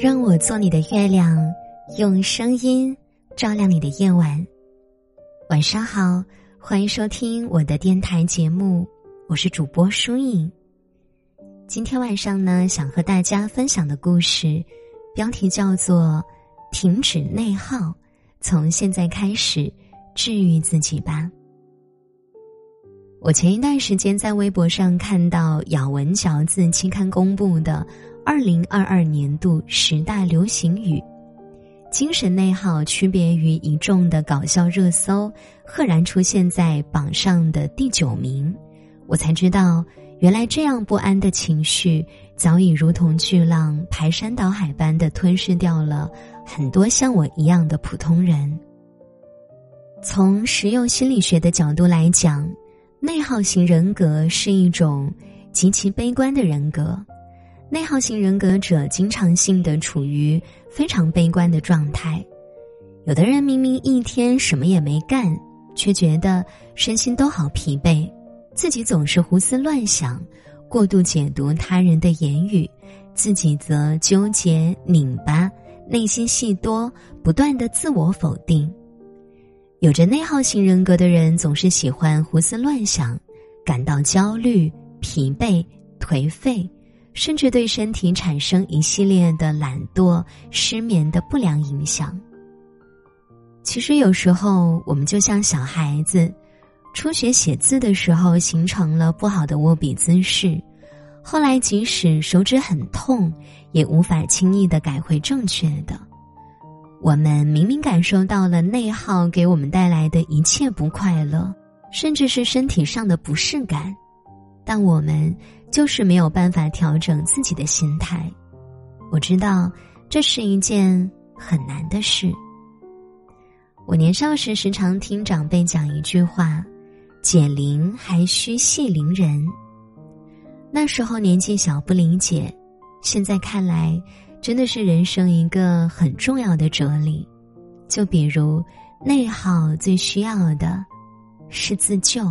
让我做你的月亮，用声音照亮你的夜晚。晚上好，欢迎收听我的电台节目，我是主播舒影。今天晚上呢，想和大家分享的故事，标题叫做《停止内耗，从现在开始治愈自己吧》。我前一段时间在微博上看到《咬文嚼字》期刊公布的。二零二二年度十大流行语，精神内耗区别于一众的搞笑热搜，赫然出现在榜上的第九名。我才知道，原来这样不安的情绪早已如同巨浪排山倒海般的吞噬掉了很多像我一样的普通人。从实用心理学的角度来讲，内耗型人格是一种极其悲观的人格。内耗型人格者经常性的处于非常悲观的状态，有的人明明一天什么也没干，却觉得身心都好疲惫，自己总是胡思乱想，过度解读他人的言语，自己则纠结拧巴，内心戏多，不断的自我否定。有着内耗型人格的人总是喜欢胡思乱想，感到焦虑、疲惫、颓废。甚至对身体产生一系列的懒惰、失眠的不良影响。其实有时候我们就像小孩子，初学写字的时候形成了不好的握笔姿势，后来即使手指很痛，也无法轻易的改回正确的。我们明明感受到了内耗给我们带来的一切不快乐，甚至是身体上的不适感，但我们。就是没有办法调整自己的心态，我知道这是一件很难的事。我年少时时常听长辈讲一句话：“解铃还需系铃人。”那时候年纪小不理解，现在看来真的是人生一个很重要的哲理。就比如内耗最需要的是自救。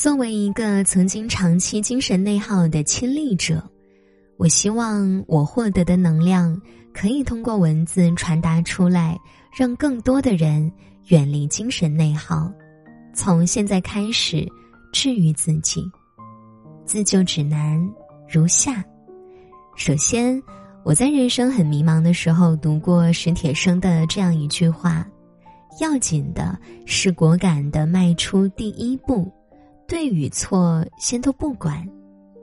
作为一个曾经长期精神内耗的亲历者，我希望我获得的能量可以通过文字传达出来，让更多的人远离精神内耗。从现在开始，治愈自己。自救指南如下：首先，我在人生很迷茫的时候读过史铁生的这样一句话：要紧的是果敢的迈出第一步。对与错先都不管，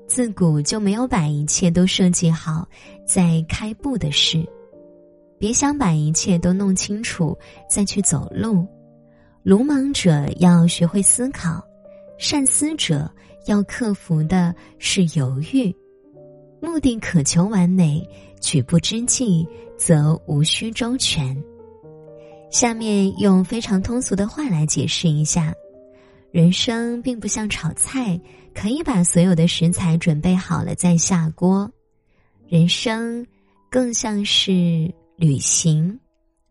自古就没有把一切都设计好再开步的事。别想把一切都弄清楚再去走路。鲁莽者要学会思考，善思者要克服的是犹豫。目的渴求完美，举步之际则无需周全。下面用非常通俗的话来解释一下。人生并不像炒菜，可以把所有的食材准备好了再下锅。人生更像是旅行，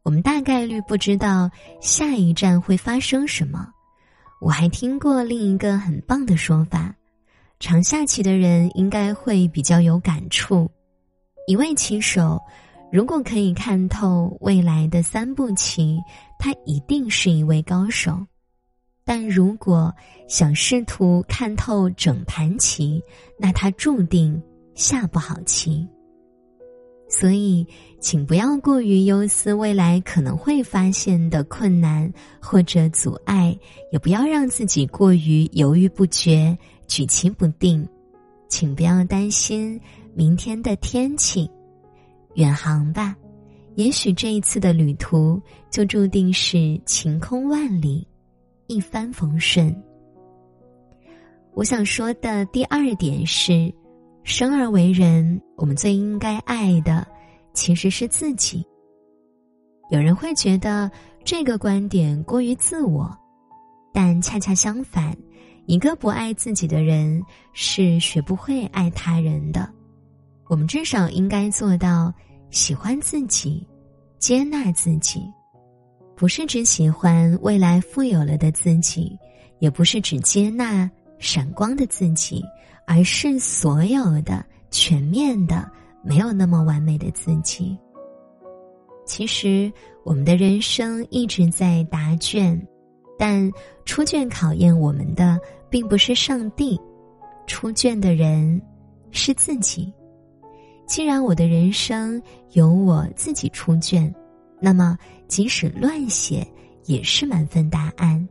我们大概率不知道下一站会发生什么。我还听过另一个很棒的说法：常下棋的人应该会比较有感触。一位棋手如果可以看透未来的三步棋，他一定是一位高手。但如果想试图看透整盘棋，那他注定下不好棋。所以，请不要过于忧思未来可能会发现的困难或者阻碍，也不要让自己过于犹豫不决、举棋不定。请不要担心明天的天气，远航吧，也许这一次的旅途就注定是晴空万里。一帆风顺。我想说的第二点是，生而为人，我们最应该爱的其实是自己。有人会觉得这个观点过于自我，但恰恰相反，一个不爱自己的人是学不会爱他人的。我们至少应该做到喜欢自己，接纳自己。不是只喜欢未来富有了的自己，也不是只接纳闪光的自己，而是所有的、全面的、没有那么完美的自己。其实，我们的人生一直在答卷，但出卷考验我们的并不是上帝，出卷的人是自己。既然我的人生由我自己出卷，那么即使乱写也是满分答案。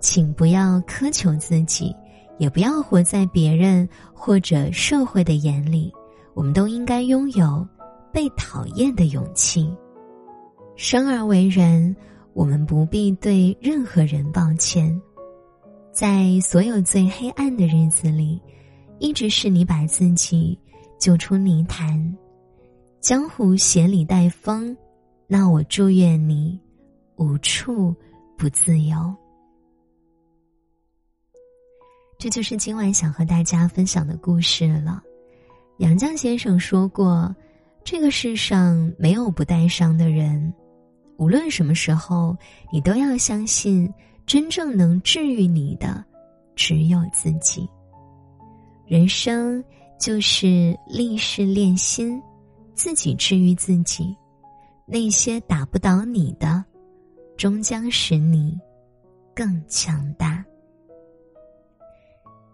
请不要苛求自己，也不要活在别人或者社会的眼里。我们都应该拥有被讨厌的勇气。生而为人，我们不必对任何人抱歉。在所有最黑暗的日子里，一直是你把自己救出泥潭。江湖险里带风，那我祝愿你无处不自由。这就是今晚想和大家分享的故事了。杨绛先生说过：“这个世上没有不带伤的人，无论什么时候，你都要相信，真正能治愈你的，只有自己。人生就是立事练心，自己治愈自己。那些打不倒你的，终将使你更强大。”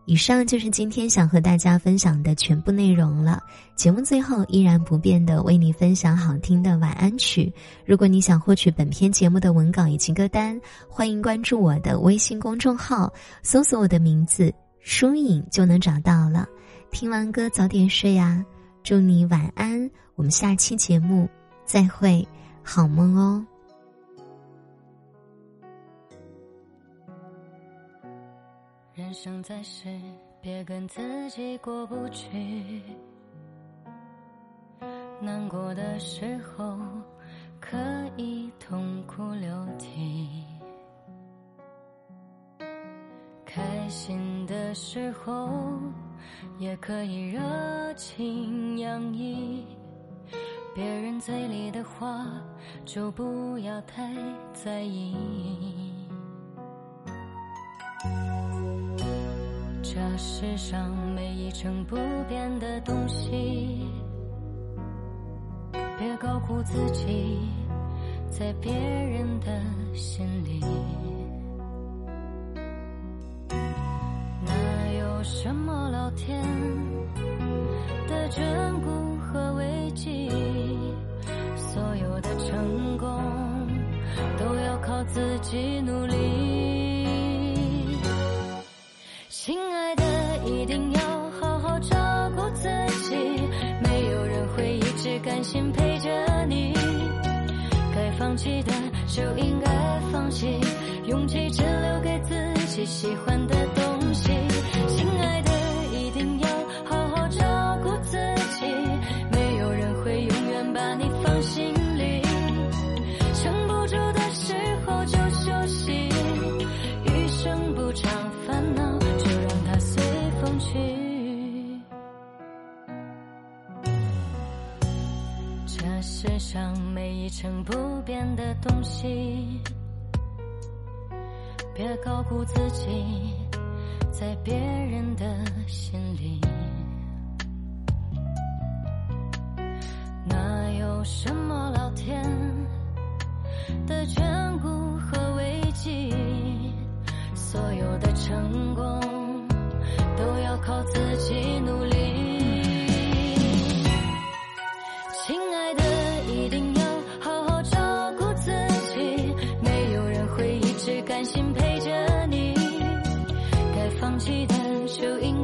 以上就是今天想和大家分享的全部内容了。节目最后依然不变的为你分享好听的晚安曲。如果你想获取本篇节目的文稿以及歌单，欢迎关注我的微信公众号，搜索我的名字“书影”就能找到了。听完歌早点睡啊，祝你晚安。我们下期节目再会，好梦哦。人生在世，别跟自己过不去。难过的时候，可以痛哭流涕；开心的时候，也可以热情洋溢。别人嘴里的话，就不要太在意。这世上没一成不变的东西，别高估自己在别人的心里。哪有什么老天的眷顾和危机？所有的成功都要靠自己努力。亲爱的一定要好好照顾自己没有人会一直甘心陪着你。该放弃的就应该放弃勇气真世上没一成不变的东西，别高估自己在别人的心里。哪有什么心陪着你该放弃的就应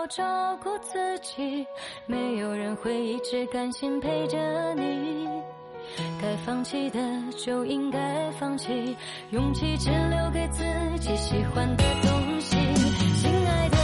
好照顾自己，没有人会一直甘心陪着你。该放弃的就应该放弃，勇气只留给自己喜欢的东西。亲爱的